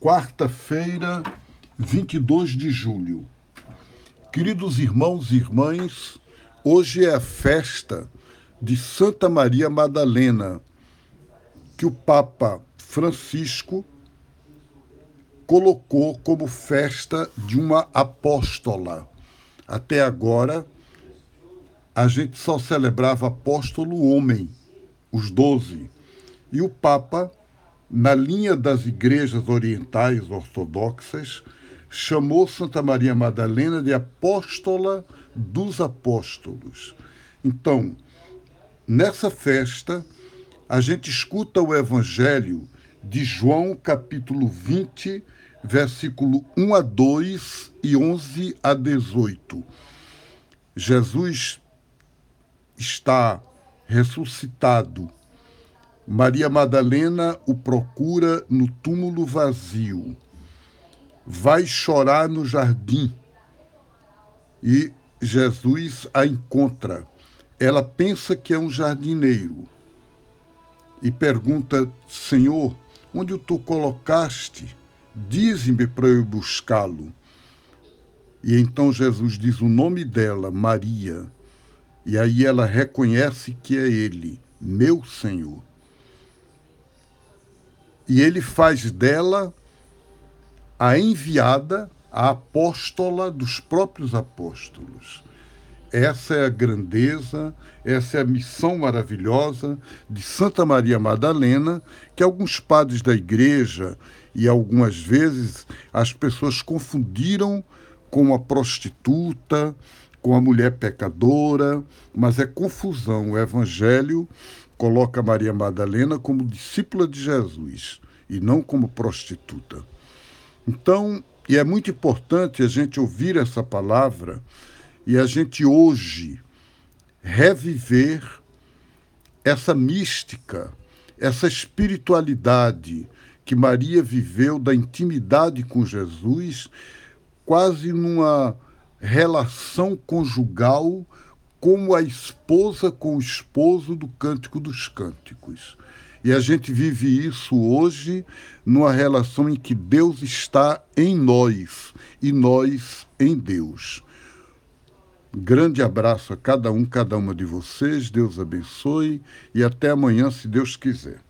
quarta-feira, 22 de julho. Queridos irmãos e irmãs, hoje é a festa de Santa Maria Madalena, que o Papa Francisco colocou como festa de uma apóstola. Até agora, a gente só celebrava apóstolo homem, os doze. E o Papa na linha das igrejas orientais ortodoxas, chamou Santa Maria Madalena de apóstola dos apóstolos. Então, nessa festa, a gente escuta o evangelho de João, capítulo 20, versículo 1 a 2 e 11 a 18. Jesus está ressuscitado Maria Madalena o procura no túmulo vazio. Vai chorar no jardim e Jesus a encontra. Ela pensa que é um jardineiro e pergunta: Senhor, onde tu colocaste? Dize-me para eu buscá-lo. E então Jesus diz o nome dela, Maria. E aí ela reconhece que é ele, meu Senhor e ele faz dela a enviada, a apóstola dos próprios apóstolos. Essa é a grandeza, essa é a missão maravilhosa de Santa Maria Madalena, que alguns padres da igreja e algumas vezes as pessoas confundiram com a prostituta, com a mulher pecadora, mas é confusão. O evangelho coloca Maria Madalena como discípula de Jesus e não como prostituta. Então, e é muito importante a gente ouvir essa palavra e a gente hoje reviver essa mística, essa espiritualidade que Maria viveu da intimidade com Jesus, quase numa relação conjugal como a esposa com o esposo do Cântico dos Cânticos. E a gente vive isso hoje numa relação em que Deus está em nós e nós em Deus. Grande abraço a cada um, cada uma de vocês. Deus abençoe e até amanhã, se Deus quiser.